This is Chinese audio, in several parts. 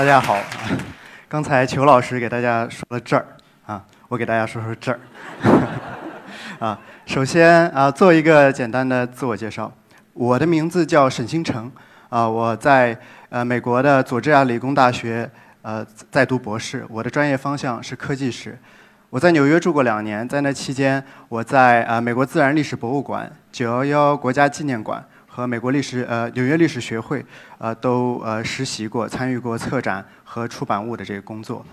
大家好，刚才裘老师给大家说了这儿啊，我给大家说说这儿。啊，首先啊，做一个简单的自我介绍，我的名字叫沈星成，啊，我在呃美国的佐治亚理工大学呃在读博士，我的专业方向是科技史。我在纽约住过两年，在那期间，我在啊美国自然历史博物馆、九幺幺国家纪念馆。和美国历史呃纽约历史学会呃都呃实习过，参与过策展和出版物的这个工作。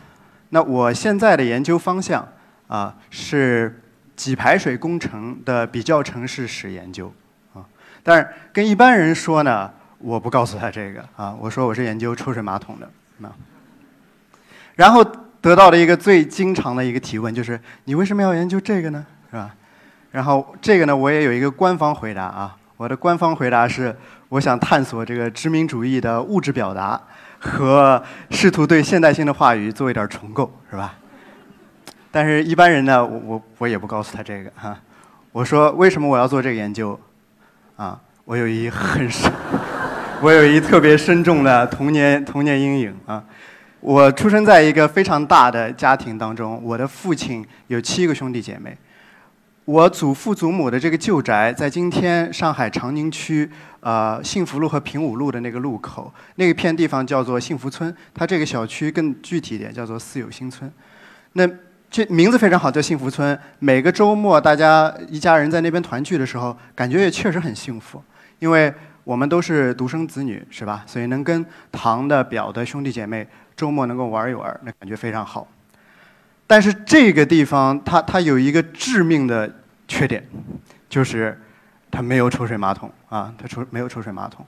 那我现在的研究方向啊是给排水工程的比较城市史研究啊。但是跟一般人说呢，我不告诉他这个啊，我说我是研究抽水马桶的啊。然后得到的一个最经常的一个提问就是：你为什么要研究这个呢？是吧？然后这个呢，我也有一个官方回答啊。我的官方回答是：我想探索这个殖民主义的物质表达，和试图对现代性的话语做一点重构，是吧？但是一般人呢，我我我也不告诉他这个哈。我说为什么我要做这个研究？啊，我有一很深，我有一特别深重的童年童年阴影啊。我出生在一个非常大的家庭当中，我的父亲有七个兄弟姐妹。我祖父祖母的这个旧宅在今天上海长宁区呃幸福路和平武路的那个路口，那一片地方叫做幸福村。它这个小区更具体一点叫做四友新村。那这名字非常好，叫幸福村。每个周末大家一家人在那边团聚的时候，感觉也确实很幸福，因为我们都是独生子女，是吧？所以能跟堂的、表的兄弟姐妹周末能够玩一玩，那感觉非常好。但是这个地方，它它有一个致命的缺点，就是它没有抽水马桶啊，它抽没有抽水马桶。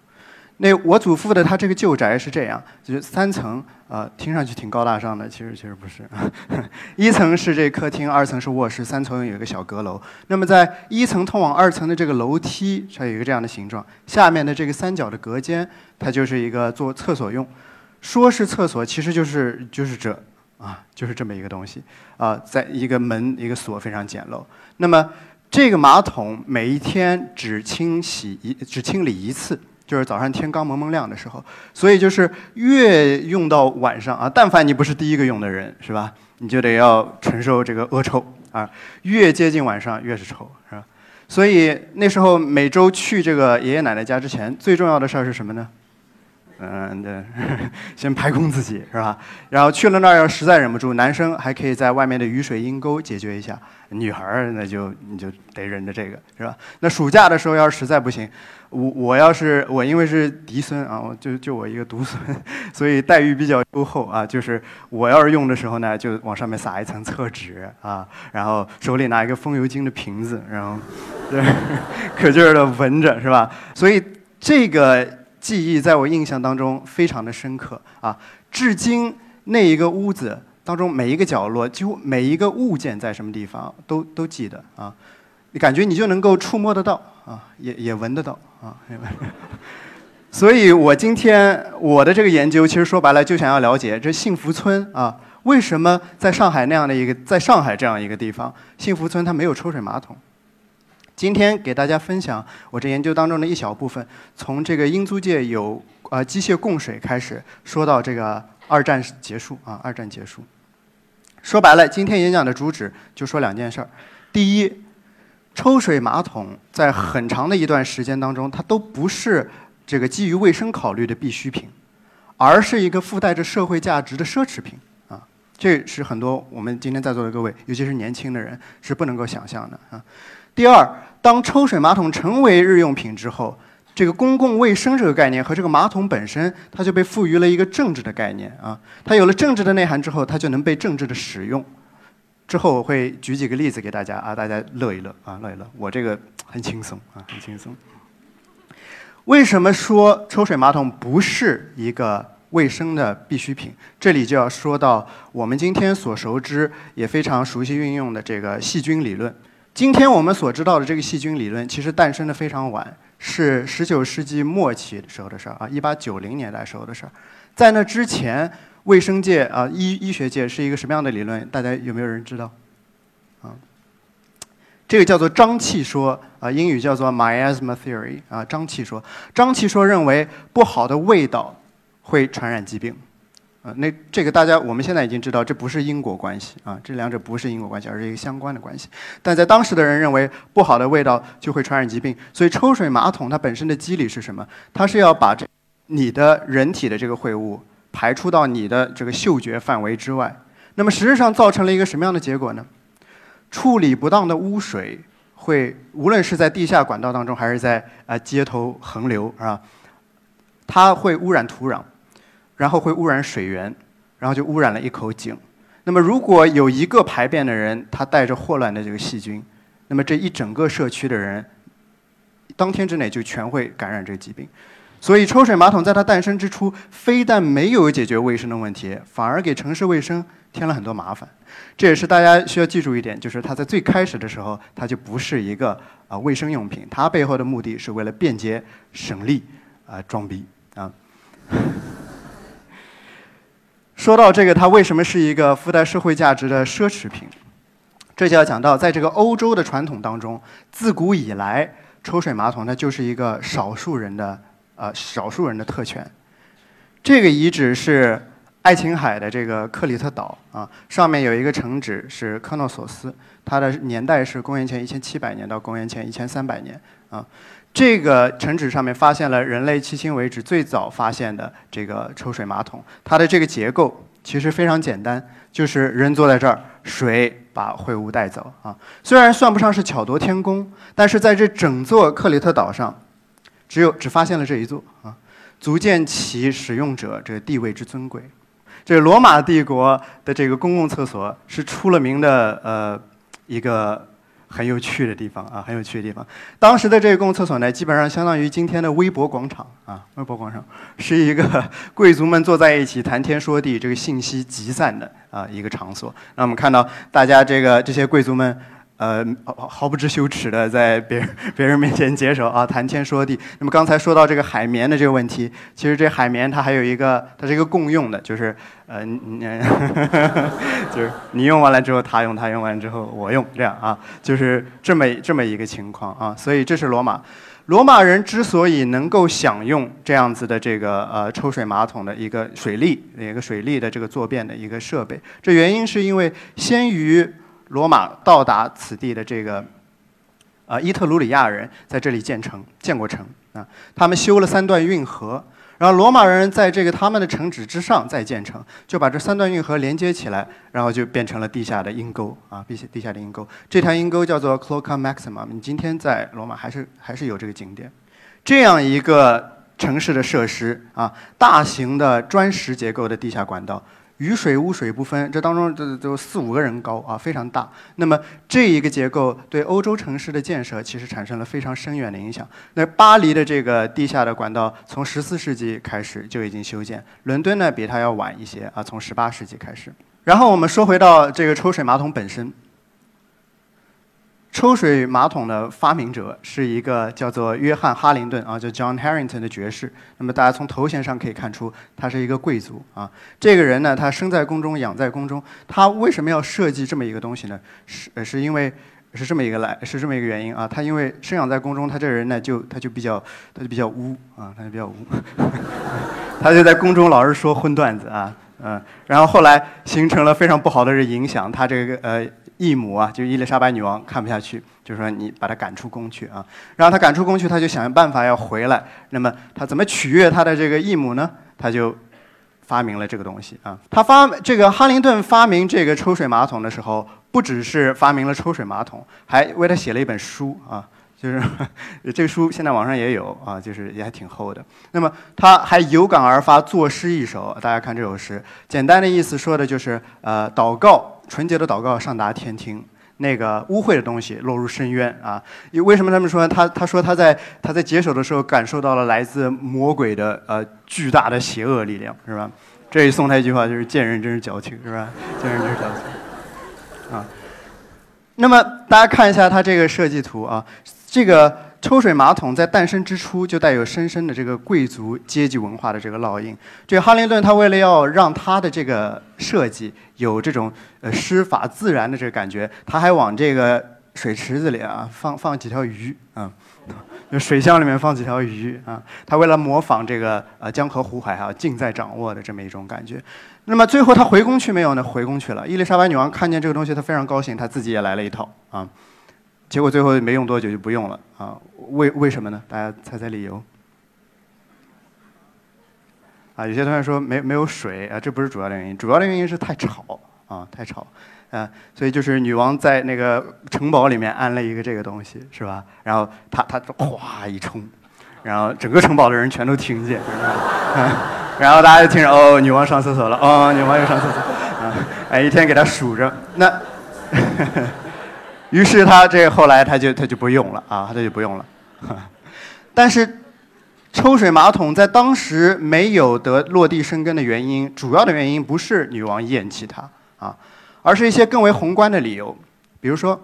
那我祖父的他这个旧宅是这样，就是三层，啊，听上去挺高大上的，其实其实不是。一层是这客厅，二层是卧室，三层有一个小阁楼。那么在一层通往二层的这个楼梯，它有一个这样的形状，下面的这个三角的隔间，它就是一个做厕所用。说是厕所，其实就是就是这。啊，就是这么一个东西，啊，在一个门一个锁非常简陋。那么这个马桶每一天只清洗一只清理一次，就是早上天刚蒙蒙亮的时候。所以就是越用到晚上啊，但凡你不是第一个用的人，是吧？你就得要承受这个恶臭啊。越接近晚上越是臭，是吧？所以那时候每周去这个爷爷奶奶家之前，最重要的事儿是什么呢？嗯，对，先排空自己是吧？然后去了那儿，要实在忍不住，男生还可以在外面的雨水阴沟解决一下，女孩儿那就你就得忍着这个是吧？那暑假的时候要是实在不行，我我要是我因为是嫡孙啊，我就就我一个独孙，所以待遇比较优厚啊。就是我要是用的时候呢，就往上面撒一层厕纸啊，然后手里拿一个风油精的瓶子，然后对，可劲儿的闻着是吧？所以这个。记忆在我印象当中非常的深刻啊，至今那一个屋子当中每一个角落，几乎每一个物件在什么地方都都记得啊，你感觉你就能够触摸得到啊，也也闻得到啊。所以我今天我的这个研究其实说白了就想要了解这幸福村啊，为什么在上海那样的一个在上海这样一个地方，幸福村它没有抽水马桶。今天给大家分享我这研究当中的一小部分，从这个英租界有呃机械供水开始，说到这个二战结束啊，二战结束。说白了，今天演讲的主旨就说两件事儿：第一，抽水马桶在很长的一段时间当中，它都不是这个基于卫生考虑的必需品，而是一个附带着社会价值的奢侈品啊。这是很多我们今天在座的各位，尤其是年轻的人是不能够想象的啊。第二。当抽水马桶成为日用品之后，这个公共卫生这个概念和这个马桶本身，它就被赋予了一个政治的概念啊。它有了政治的内涵之后，它就能被政治的使用。之后我会举几个例子给大家啊，大家乐一乐啊，乐一乐。我这个很轻松啊，很轻松。为什么说抽水马桶不是一个卫生的必需品？这里就要说到我们今天所熟知也非常熟悉运用的这个细菌理论。今天我们所知道的这个细菌理论，其实诞生的非常晚，是十九世纪末期时候的事儿啊，一八九零年代时候的事儿。在那之前，卫生界啊，医医学界是一个什么样的理论？大家有没有人知道？啊，这个叫做瘴气说啊，英语叫做 miasma theory 啊，瘴气说。瘴气说认为不好的味道会传染疾病。那这个大家我们现在已经知道，这不是因果关系啊，这两者不是因果关系，而是一个相关的关系。但在当时的人认为，不好的味道就会传染疾病，所以抽水马桶它本身的机理是什么？它是要把这你的人体的这个秽物排出到你的这个嗅觉范围之外。那么实质上造成了一个什么样的结果呢？处理不当的污水会无论是在地下管道当中，还是在啊街头横流啊，它会污染土壤。然后会污染水源，然后就污染了一口井。那么，如果有一个排便的人，他带着霍乱的这个细菌，那么这一整个社区的人，当天之内就全会感染这个疾病。所以，抽水马桶在它诞生之初，非但没有解决卫生的问题，反而给城市卫生添了很多麻烦。这也是大家需要记住一点，就是它在最开始的时候，它就不是一个啊卫生用品，它背后的目的是为了便捷、省力、啊装逼啊。说到这个，它为什么是一个附带社会价值的奢侈品？这就要讲到，在这个欧洲的传统当中，自古以来，抽水马桶它就是一个少数人的呃少数人的特权。这个遗址是爱琴海的这个克里特岛啊，上面有一个城址是科诺索斯，它的年代是公元前一千七百年到公元前一千三百年啊。这个城址上面发现了人类迄今为止最早发现的这个抽水马桶，它的这个结构其实非常简单，就是人坐在这儿，水把秽物带走啊。虽然算不上是巧夺天工，但是在这整座克里特岛上，只有只发现了这一座啊，足见其使用者这个地位之尊贵。这罗马帝国的这个公共厕所是出了名的呃一个。很有趣的地方啊，很有趣的地方。当时的这个公共厕所呢，基本上相当于今天的微博广场啊，微博广场是一个贵族们坐在一起谈天说地、这个信息集散的啊一个场所。那我们看到大家这个这些贵族们。呃，毫毫不知羞耻的在别人别人面前解手啊，谈天说地。那么刚才说到这个海绵的这个问题，其实这海绵它还有一个，它是一个共用的，就是呃，就是你用完了之后他用，他用完之后我用，这样啊，就是这么这么一个情况啊。所以这是罗马，罗马人之所以能够享用这样子的这个呃抽水马桶的一个水利，一个水利的这个坐便的一个设备，这原因是因为先于。罗马到达此地的这个，啊，伊特鲁里亚人在这里建城，建过城啊。他们修了三段运河，然后罗马人在这个他们的城址之上再建城，就把这三段运河连接起来，然后就变成了地下的阴沟啊，地下地下的阴沟。这条阴沟叫做 Cloaca Maxima，你今天在罗马还是还是有这个景点。这样一个城市的设施啊，大型的砖石结构的地下管道。雨水污水不分，这当中都都四五个人高啊，非常大。那么这一个结构对欧洲城市的建设其实产生了非常深远的影响。那巴黎的这个地下的管道从十四世纪开始就已经修建，伦敦呢比它要晚一些啊，从十八世纪开始。然后我们说回到这个抽水马桶本身。抽水马桶的发明者是一个叫做约翰·哈林顿啊，叫 John Harrington 的爵士。那么大家从头衔上可以看出，他是一个贵族啊。这个人呢，他生在宫中，养在宫中。他为什么要设计这么一个东西呢？是是因为是这么一个来，是这么一个原因啊。他因为生养在宫中，他这个人呢，就他就比较他就比较污啊，他就比较污。他就在宫中老是说荤段子啊，嗯，然后后来形成了非常不好的影响。他这个呃。义母啊，就伊丽莎白女王看不下去，就说你把她赶出宫去啊。然后她赶出宫去，他就想办法要回来。那么他怎么取悦他的这个义母呢？他就发明了这个东西啊。他发这个哈林顿发明这个抽水马桶的时候，不只是发明了抽水马桶，还为他写了一本书啊。就是这个书现在网上也有啊，就是也还挺厚的。那么他还有感而发作诗一首，大家看这首诗，简单的意思说的就是呃，祷告纯洁的祷告上达天庭，那个污秽的东西落入深渊啊。为什么他们说他他说他在他在解手的时候感受到了来自魔鬼的呃巨大的邪恶力量，是吧？这里送他一句话就是见人真是矫情，是吧？见人真是矫情啊。那么大家看一下他这个设计图啊。这个抽水马桶在诞生之初就带有深深的这个贵族阶级文化的这个烙印。这哈林顿他为了要让他的这个设计有这种呃施法自然的这个感觉，他还往这个水池子里啊放放几条鱼啊，就水箱里面放几条鱼啊。他为了模仿这个呃江河湖海啊尽在掌握的这么一种感觉。那么最后他回宫去没有呢？回宫去了。伊丽莎白女王看见这个东西，她非常高兴，她自己也来了一套啊。结果最后没用多久就不用了啊？为为什么呢？大家猜猜理由？啊，有些同学说没没有水啊，这不是主要的原因，主要的原因是太吵啊，太吵啊，所以就是女王在那个城堡里面安了一个这个东西，是吧？然后她她哗一冲，然后整个城堡的人全都听见，然后大家就听着哦，女王上厕所了，哦，女王又上厕所，啊，哎，一天给她数着那。于是他这后来他就他就不用了啊，他就不用了。但是抽水马桶在当时没有得落地生根的原因，主要的原因不是女王厌弃它啊，而是一些更为宏观的理由。比如说，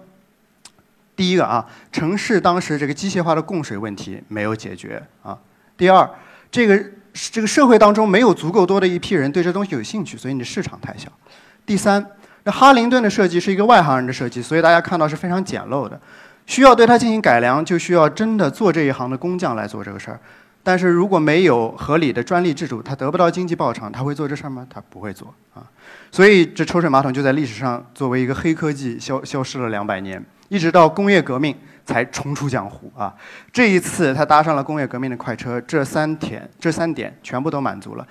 第一个啊，城市当时这个机械化的供水问题没有解决啊。第二，这个这个社会当中没有足够多的一批人对这东西有兴趣，所以你的市场太小。第三。那哈灵顿的设计是一个外行人的设计，所以大家看到是非常简陋的，需要对它进行改良，就需要真的做这一行的工匠来做这个事儿。但是如果没有合理的专利制度，他得不到经济报偿，他会做这事儿吗？他不会做啊。所以这抽水马桶就在历史上作为一个黑科技消消失了两百年，一直到工业革命才重出江湖啊。这一次他搭上了工业革命的快车，这三点这三点全部都满足了。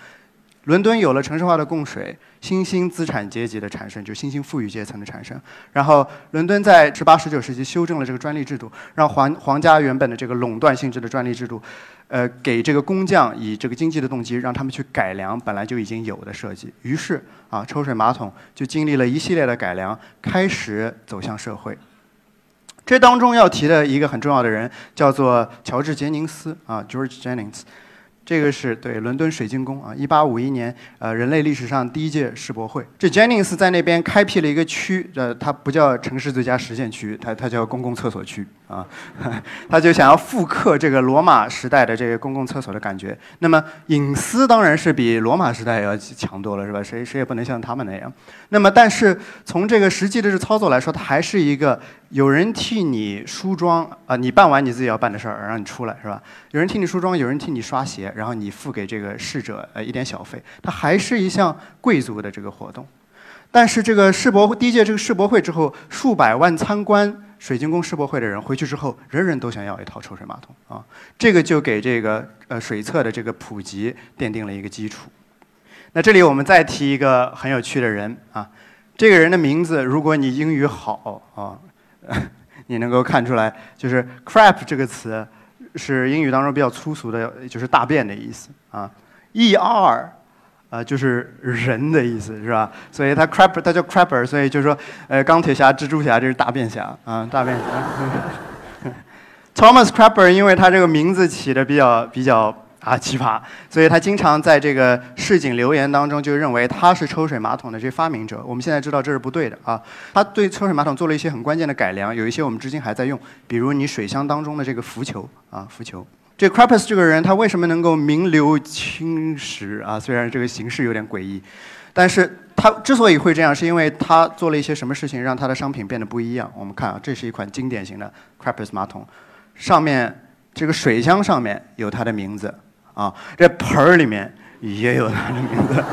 伦敦有了城市化的供水，新兴资产阶级的产生，就新兴富裕阶层的产生。然后，伦敦在十八、十九世纪修正了这个专利制度，让皇皇家原本的这个垄断性质的专利制度，呃，给这个工匠以这个经济的动机，让他们去改良本来就已经有的设计。于是，啊，抽水马桶就经历了一系列的改良，开始走向社会。这当中要提的一个很重要的人，叫做乔治·杰宁斯，啊，George Jennings。这个是对伦敦水晶宫啊，一八五一年，呃，人类历史上第一届世博会。这 Jennings 在那边开辟了一个区，呃，它不叫城市最佳实践区，它它叫公共厕所区啊，他就想要复刻这个罗马时代的这个公共厕所的感觉。那么隐私当然是比罗马时代要强多了，是吧？谁谁也不能像他们那样。那么但是从这个实际的这操作来说，它还是一个。有人替你梳妆啊，你办完你自己要办的事儿，让你出来是吧？有人替你梳妆，有人替你刷鞋，然后你付给这个侍者呃一点小费，它还是一项贵族的这个活动。但是这个世博会第一届这个世博会之后，数百万参观水晶宫世博会的人回去之后，人人都想要一套抽水马桶啊，这个就给这个呃水厕的这个普及奠定了一个基础。那这里我们再提一个很有趣的人啊，这个人的名字，如果你英语好啊。你能够看出来，就是 “crap” 这个词是英语当中比较粗俗的，就是大便的意思啊。“er” 啊，就是人的意思，是吧？所以它 crapper，它叫 “crapper”，所以就是说，呃，钢铁侠、蜘蛛侠这是大便侠啊，大便侠。Thomas Crapper，因为他这个名字起的比较比较。啊，奇葩！所以他经常在这个市井留言当中就认为他是抽水马桶的这发明者。我们现在知道这是不对的啊。他对抽水马桶做了一些很关键的改良，有一些我们至今还在用，比如你水箱当中的这个浮球啊，浮球。这 c r a p p e s 这个人他为什么能够名留青史啊？虽然这个形式有点诡异，但是他之所以会这样，是因为他做了一些什么事情让他的商品变得不一样。我们看啊，这是一款经典型的 c r a p p e s 马桶，上面这个水箱上面有他的名字。啊，这盆儿里面也有他的名字，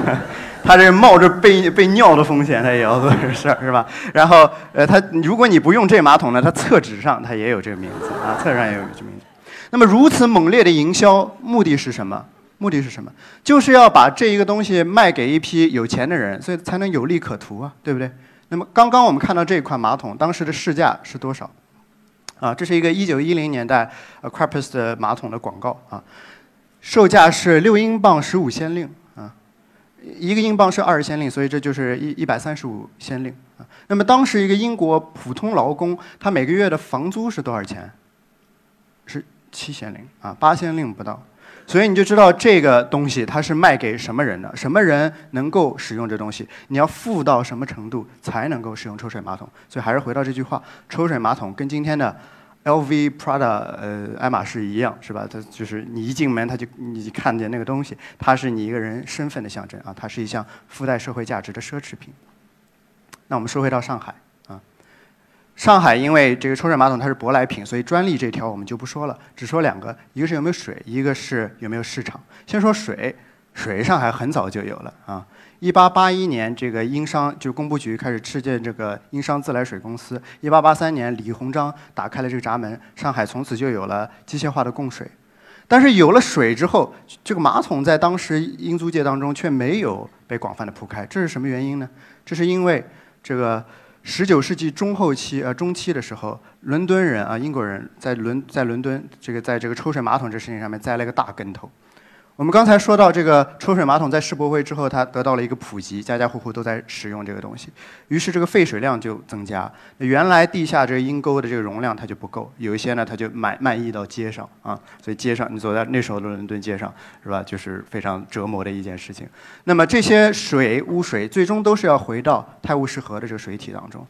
他这冒着被被尿的风险，他也要做这事儿，是吧？然后，呃，他如果你不用这马桶呢，他厕纸上他也有这个名字啊，厕上也有这名字。那么如此猛烈的营销，目的是什么？目的是什么？就是要把这一个东西卖给一批有钱的人，所以才能有利可图啊，对不对？那么刚刚我们看到这款马桶，当时的市价是多少？啊，这是一个一九一零年代呃 c r a p e s 的马桶的广告啊，售价是六英镑十五先令啊，一个英镑是二十先令，所以这就是一一百三十五先令啊。那么当时一个英国普通劳工，他每个月的房租是多少钱？是七先令啊，八先令不到。所以你就知道这个东西它是卖给什么人的，什么人能够使用这东西？你要富到什么程度才能够使用抽水马桶？所以还是回到这句话：抽水马桶跟今天的 LV、Prada、呃爱马仕一样，是吧？它就是你一进门，它就你看见那个东西，它是你一个人身份的象征啊，它是一项附带社会价值的奢侈品。那我们说回到上海，上海因为这个抽水马桶它是舶来品，所以专利这条我们就不说了，只说两个，一个是有没有水，一个是有没有市场。先说水，水上海很早就有了啊。一八八一年，这个英商就工部局开始敕建这个英商自来水公司。一八八三年，李鸿章打开了这个闸门，上海从此就有了机械化的供水。但是有了水之后，这个马桶在当时英租界当中却没有被广泛的铺开，这是什么原因呢？这是因为这个十九世纪中后期呃中期的时候，伦敦人啊英国人在伦在伦敦这个在这个抽水马桶这事情上面栽了个大跟头。我们刚才说到这个抽水马桶在世博会之后，它得到了一个普及，家家户户都在使用这个东西，于是这个废水量就增加。原来地下这个阴沟的这个容量它就不够，有一些呢它就漫漫溢到街上啊，所以街上你走在那时候的伦敦街上是吧，就是非常折磨的一件事情。那么这些水污水最终都是要回到泰晤士河的这个水体当中，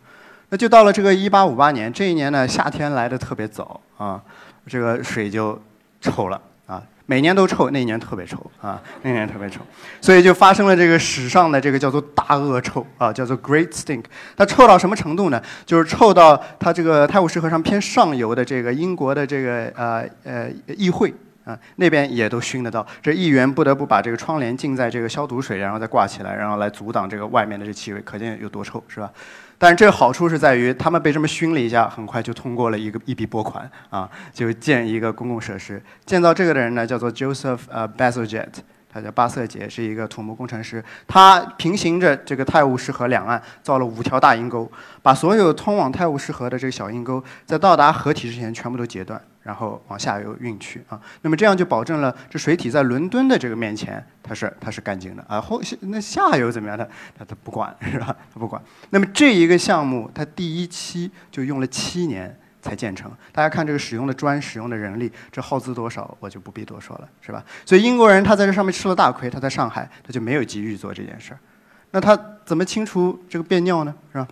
那就到了这个一八五八年这一年呢，夏天来的特别早啊，这个水就臭了。每年都臭，那一年特别臭啊！那年特别臭，所以就发生了这个史上的这个叫做大恶臭啊，叫做 Great Stink。它臭到什么程度呢？就是臭到它这个泰晤士河上偏上游的这个英国的这个呃呃议会啊那边也都熏得到。这议员不得不把这个窗帘浸在这个消毒水，然后再挂起来，然后来阻挡这个外面的这气味，可见有多臭，是吧？但是这个好处是在于，他们被这么熏了一下，很快就通过了一个一笔拨款啊，就建一个公共设施。建造这个的人呢，叫做 Joseph 呃 Bazalgette，他叫巴瑟杰，是一个土木工程师。他平行着这个泰晤士河两岸造了五条大阴沟，把所有通往泰晤士河的这个小阴沟，在到达河体之前全部都截断。然后往下游运去啊，那么这样就保证了这水体在伦敦的这个面前，它是它是干净的啊。后那下游怎么样？它它它不管 是吧？它不管。那么这一个项目，它第一期就用了七年才建成。大家看这个使用的砖、使用的人力，这耗资多少，我就不必多说了，是吧？所以英国人他在这上面吃了大亏，他在上海他就没有急于做这件事儿。那他怎么清除这个便尿呢？是吧？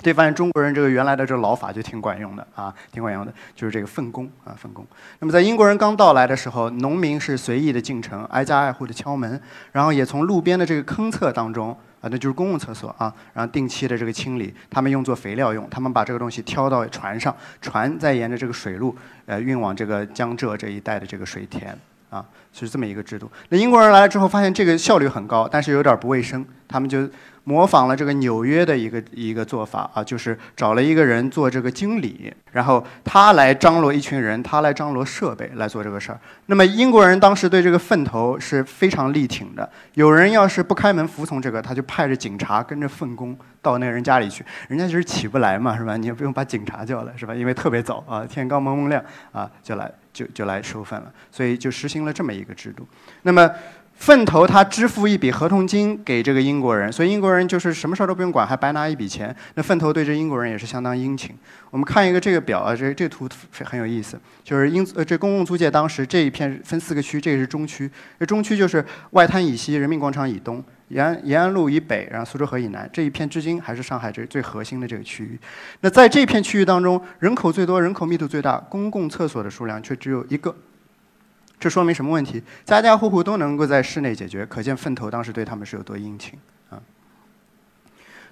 这发现中国人这个原来的这个老法就挺管用的啊，挺管用的，就是这个粪工啊，粪工。那么在英国人刚到来的时候，农民是随意的进城，挨家挨户的敲门，然后也从路边的这个坑厕当中啊，那就是公共厕所啊，然后定期的这个清理，他们用作肥料用，他们把这个东西挑到船上，船再沿着这个水路呃运往这个江浙这一带的这个水田啊，是这么一个制度。那英国人来了之后，发现这个效率很高，但是有点不卫生，他们就。模仿了这个纽约的一个一个做法啊，就是找了一个人做这个经理，然后他来张罗一群人，他来张罗设备来做这个事儿。那么英国人当时对这个粪头是非常力挺的，有人要是不开门服从这个，他就派着警察跟着粪工到那个人家里去，人家就是起不来嘛，是吧？你也不用把警察叫来，是吧？因为特别早啊，天刚蒙蒙亮啊，就来就就来收粪了，所以就实行了这么一个制度。那么。粪头他支付一笔合同金给这个英国人，所以英国人就是什么事儿都不用管，还白拿一笔钱。那粪头对这英国人也是相当殷勤。我们看一个这个表啊，这这图很有意思，就是英呃这公共租界当时这一片分四个区，这个是中区，这中区就是外滩以西、人民广场以东、延安延安路以北，然后苏州河以南这一片，至今还是上海这最核心的这个区域。那在这片区域当中，人口最多、人口密度最大，公共厕所的数量却只有一个。这说明什么问题？家家户户都能够在室内解决，可见粪头当时对他们是有多殷勤啊。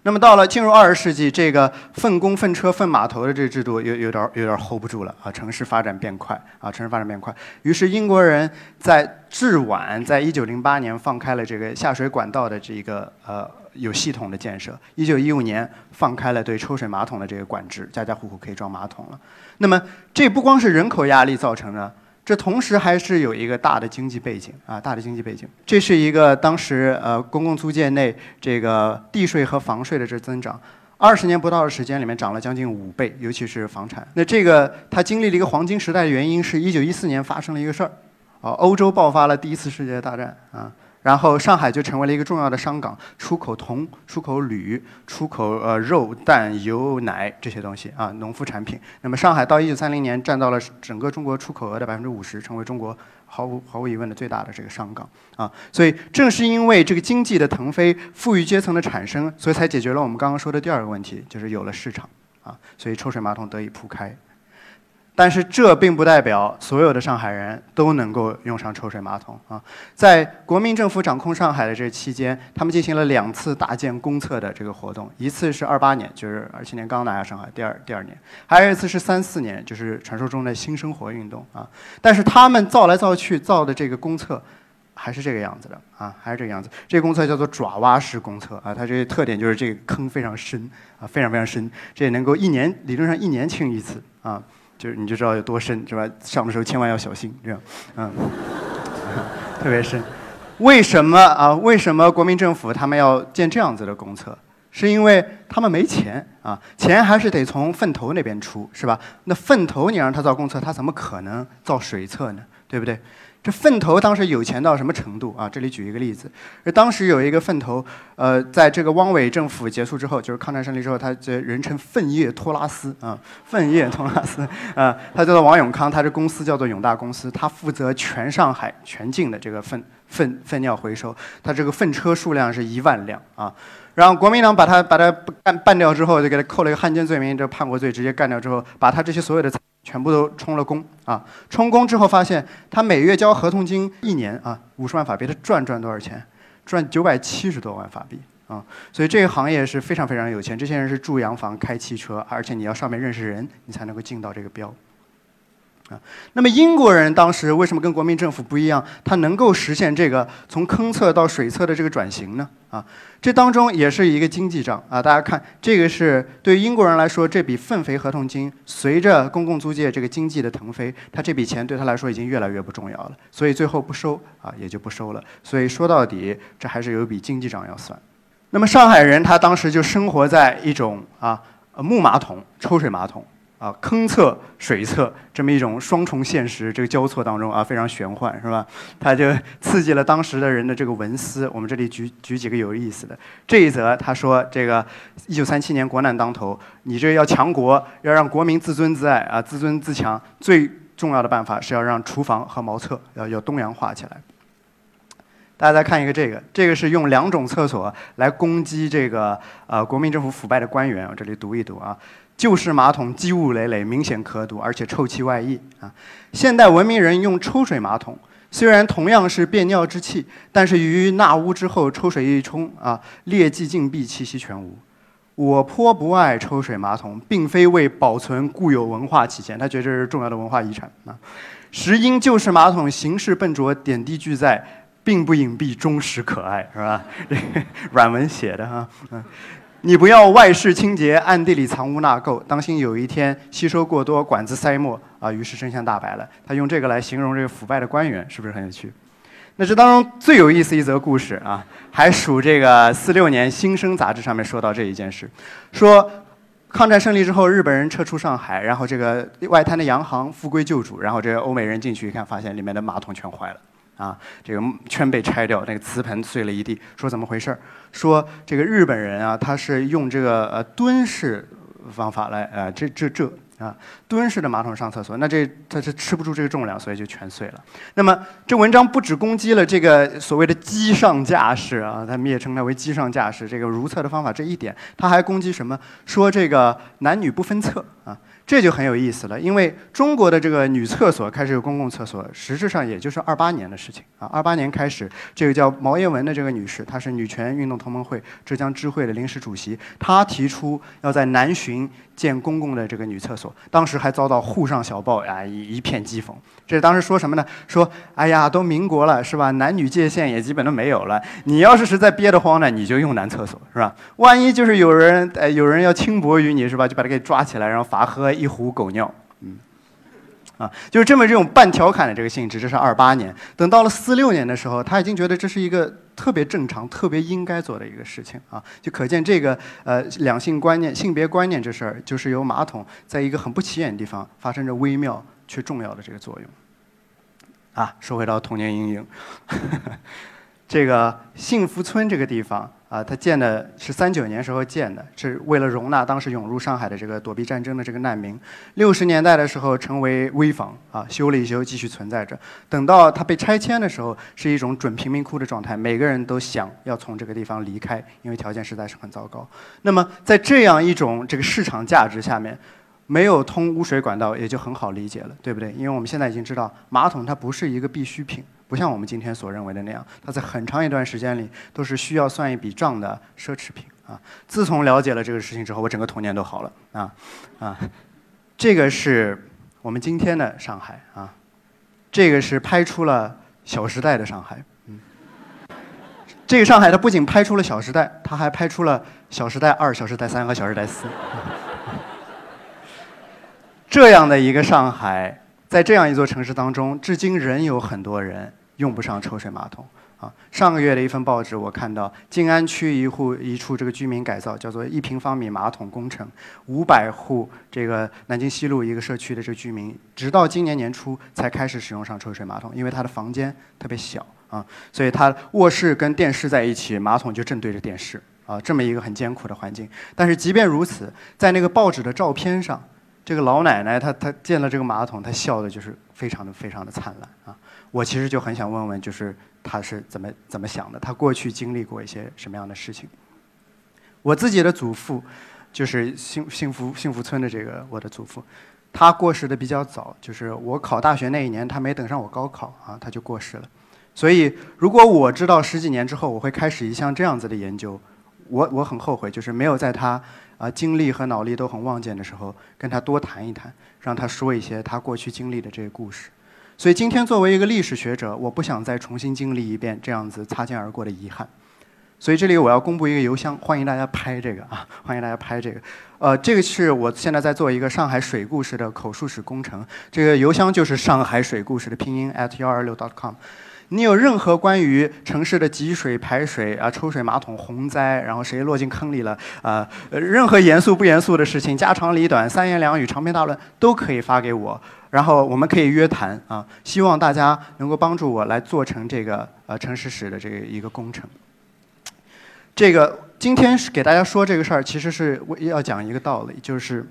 那么到了进入二十世纪，这个粪工、粪车、粪码头的这个制度有有点儿有点儿 hold 不住了啊。城市发展变快啊，城市发展变快，于是英国人在至晚，在一九零八年放开了这个下水管道的这个呃有系统的建设。一九一五年放开了对抽水马桶的这个管制，家家户户可以装马桶了。那么这不光是人口压力造成的。这同时还是有一个大的经济背景啊，大的经济背景。这是一个当时呃公共租界内这个地税和房税的这增长，二十年不到的时间里面涨了将近五倍，尤其是房产。那这个它经历了一个黄金时代的原因是一九一四年发生了一个事儿，啊，欧洲爆发了第一次世界大战啊。然后上海就成为了一个重要的商港，出口铜、出口铝、出口呃肉、蛋、油、奶这些东西啊，农副产品。那么上海到一九三零年占到了整个中国出口额的百分之五十，成为中国毫无毫无疑问的最大的这个商港啊。所以正是因为这个经济的腾飞、富裕阶层的产生，所以才解决了我们刚刚说的第二个问题，就是有了市场啊，所以抽水马桶得以铺开。但是这并不代表所有的上海人都能够用上抽水马桶啊。在国民政府掌控上海的这期间，他们进行了两次大建公厕的这个活动，一次是二八年，就是二七年刚拿下上海，第二第二年，还有一次是三四年，就是传说中的新生活运动啊。但是他们造来造去造的这个公厕。还是这个样子的啊，还是这个样子。这个公厕叫做爪哇式公厕啊，它这个特点就是这个坑非常深啊，非常非常深，这也能够一年理论上一年清一次啊，就是你就知道有多深是吧？上的时候千万要小心这样，嗯，特别深。为什么啊？为什么国民政府他们要建这样子的公厕？是因为他们没钱啊，钱还是得从粪头那边出是吧？那粪头你让他造公厕，他怎么可能造水厕呢？对不对？这粪头当时有钱到什么程度啊？这里举一个例子，当时有一个粪头，呃，在这个汪伪政府结束之后，就是抗战胜利之后，他这人称“粪业托拉斯”啊，“粪业托拉斯”啊，他叫做王永康，他这公司叫做永大公司，他负责全上海全境的这个粪粪粪尿回收，他这个粪车数量是一万辆啊。然后国民党把他把他干办掉之后，就给他扣了一个汉奸罪名，这叛国罪直接干掉之后，把他这些所有的。全部都充了公啊！充公之后发现，他每月交合同金一年啊五十万法币，他赚赚多少钱？赚九百七十多万法币啊！所以这个行业是非常非常有钱。这些人是住洋房、开汽车，而且你要上面认识人，你才能够进到这个标。啊，那么英国人当时为什么跟国民政府不一样？他能够实现这个从坑厕到水厕的这个转型呢？啊，这当中也是一个经济账啊。大家看，这个是对英国人来说，这笔粪肥合同金，随着公共租界这个经济的腾飞，他这笔钱对他来说已经越来越不重要了，所以最后不收啊，也就不收了。所以说到底，这还是有一笔经济账要算。那么上海人他当时就生活在一种啊木马桶、抽水马桶。啊，坑厕、水厕这么一种双重现实这个交错当中啊，非常玄幻，是吧？它就刺激了当时的人的这个文思。我们这里举举几个有意思的。这一则他说，这个一九三七年国难当头，你这要强国，要让国民自尊自爱啊，自尊自强，最重要的办法是要让厨房和茅厕要要东洋化起来。大家再看一个这个，这个是用两种厕所来攻击这个呃国民政府腐败的官员。我这里读一读啊。旧式马桶积物累累，明显可堵，而且臭气外溢啊！现代文明人用抽水马桶，虽然同样是便尿之气，但是于纳污之后，抽水一冲啊，劣迹尽毕，气息全无。我颇不爱抽水马桶，并非为保存固有文化起见，他觉得这是重要的文化遗产啊。实因旧式马桶形式笨拙，点滴俱在，并不隐蔽，忠实可爱，是吧？软文写的哈，嗯。你不要外事清洁，暗地里藏污纳垢，当心有一天吸收过多，管子塞没啊！于是真相大白了。他用这个来形容这个腐败的官员，是不是很有趣？那这当中最有意思一则故事啊，还属这个四六年《新生》杂志上面说到这一件事，说抗战胜利之后，日本人撤出上海，然后这个外滩的洋行复归旧主，然后这个欧美人进去一看，发现里面的马桶全坏了。啊，这个圈被拆掉，那个瓷盆碎了一地。说怎么回事儿？说这个日本人啊，他是用这个呃蹲式方法来呃这这这啊蹲式的马桶上厕所，那这他是吃不住这个重量，所以就全碎了。那么这文章不只攻击了这个所谓的机上架式啊，他们也称它为机上架式这个如厕的方法这一点，他还攻击什么？说这个男女不分厕啊。这就很有意思了，因为中国的这个女厕所开始有公共厕所，实质上也就是二八年的事情啊。二八年开始，这个叫毛彦文的这个女士，她是女权运动同盟会浙江支会的临时主席，她提出要在南浔建公共的这个女厕所，当时还遭到沪上小报啊一一片讥讽。这当时说什么呢？说哎呀，都民国了是吧？男女界限也基本都没有了。你要是实在憋得慌呢，你就用男厕所是吧？万一就是有人呃有人要轻薄于你是吧？就把他给抓起来，然后罚喝。一壶狗尿，嗯，啊，就是这么这种半调侃的这个性质。这是二八年，等到了四六年的时候，他已经觉得这是一个特别正常、特别应该做的一个事情啊，就可见这个呃两性观念、性别观念这事儿，就是由马桶在一个很不起眼的地方发生着微妙却重要的这个作用。啊，说回到童年阴影，这个幸福村这个地方。啊，它建的是三九年时候建的，是为了容纳当时涌入上海的这个躲避战争的这个难民。六十年代的时候成为危房，啊，修了一修，继续存在着。等到它被拆迁的时候，是一种准贫民窟的状态，每个人都想要从这个地方离开，因为条件实在是很糟糕。那么在这样一种这个市场价值下面，没有通污水管道，也就很好理解了，对不对？因为我们现在已经知道，马桶它不是一个必需品，不像我们今天所认为的那样，它在很长一段时间里都是需要算一笔账的奢侈品啊。自从了解了这个事情之后，我整个童年都好了啊啊！这个是我们今天的上海啊，这个是拍出了《小时代》的上海，嗯，这个上海它不仅拍出了《小时代》，它还拍出了《小时代二》《小时代三》和《小时代四》。这样的一个上海，在这样一座城市当中，至今仍有很多人用不上抽水马桶啊。上个月的一份报纸，我看到静安区一户一处这个居民改造，叫做一平方米马桶工程，五百户这个南京西路一个社区的这个居民，直到今年年初才开始使用上抽水马桶，因为他的房间特别小啊，所以他卧室跟电视在一起，马桶就正对着电视啊，这么一个很艰苦的环境。但是即便如此，在那个报纸的照片上。这个老奶奶，她她见了这个马桶，她笑的就是非常的非常的灿烂啊！我其实就很想问问，就是她是怎么怎么想的？她过去经历过一些什么样的事情？我自己的祖父，就是幸幸福幸福村的这个我的祖父，他过世的比较早，就是我考大学那一年，他没等上我高考啊，他就过世了。所以，如果我知道十几年之后我会开始一项这样子的研究，我我很后悔，就是没有在他。啊，精力和脑力都很旺健的时候，跟他多谈一谈，让他说一些他过去经历的这个故事。所以今天作为一个历史学者，我不想再重新经历一遍这样子擦肩而过的遗憾。所以这里我要公布一个邮箱，欢迎大家拍这个啊，欢迎大家拍这个。呃，这个是我现在在做一个上海水故事的口述史工程，这个邮箱就是上海水故事的拼音 at 幺二六 dot com。你有任何关于城市的积水、排水啊、抽水马桶洪灾，然后谁落进坑里了啊？任何严肃不严肃的事情，家长里短、三言两语、长篇大论，都可以发给我，然后我们可以约谈啊。希望大家能够帮助我来做成这个呃城市史的这个一个工程。这个今天是给大家说这个事儿，其实是我要讲一个道理，就是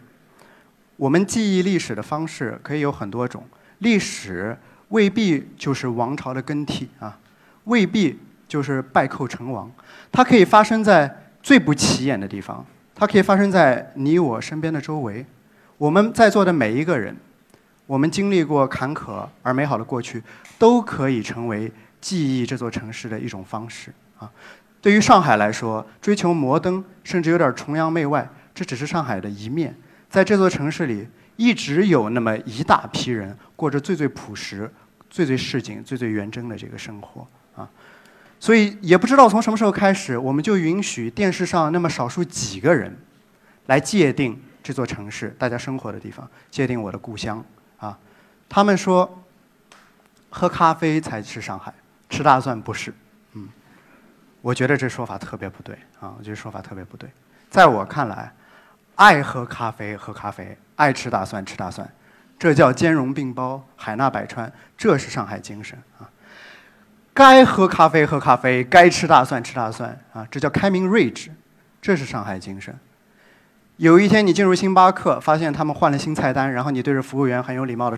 我们记忆历史的方式可以有很多种，历史。未必就是王朝的更替啊，未必就是败寇成王，它可以发生在最不起眼的地方，它可以发生在你我身边的周围。我们在座的每一个人，我们经历过坎坷而美好的过去，都可以成为记忆这座城市的一种方式啊。对于上海来说，追求摩登，甚至有点崇洋媚外，这只是上海的一面。在这座城市里。一直有那么一大批人过着最最朴实、最最市井、最最原真的这个生活啊，所以也不知道从什么时候开始，我们就允许电视上那么少数几个人来界定这座城市大家生活的地方，界定我的故乡啊。他们说，喝咖啡才是上海，吃大蒜不是。嗯，我觉得这说法特别不对啊，我觉得说法特别不对。在我看来。爱喝咖啡，喝咖啡；爱吃大蒜，吃大蒜。这叫兼容并包，海纳百川，这是上海精神啊！该喝咖啡，喝咖啡；该吃大蒜，吃大蒜啊！这叫开明睿智，这是上海精神。有一天你进入星巴克，发现他们换了新菜单，然后你对着服务员很有礼貌的：“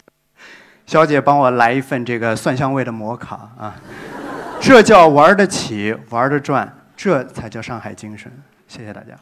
小姐，帮我来一份这个蒜香味的摩卡啊！”这叫玩得起，玩得转，这才叫上海精神。谢谢大家。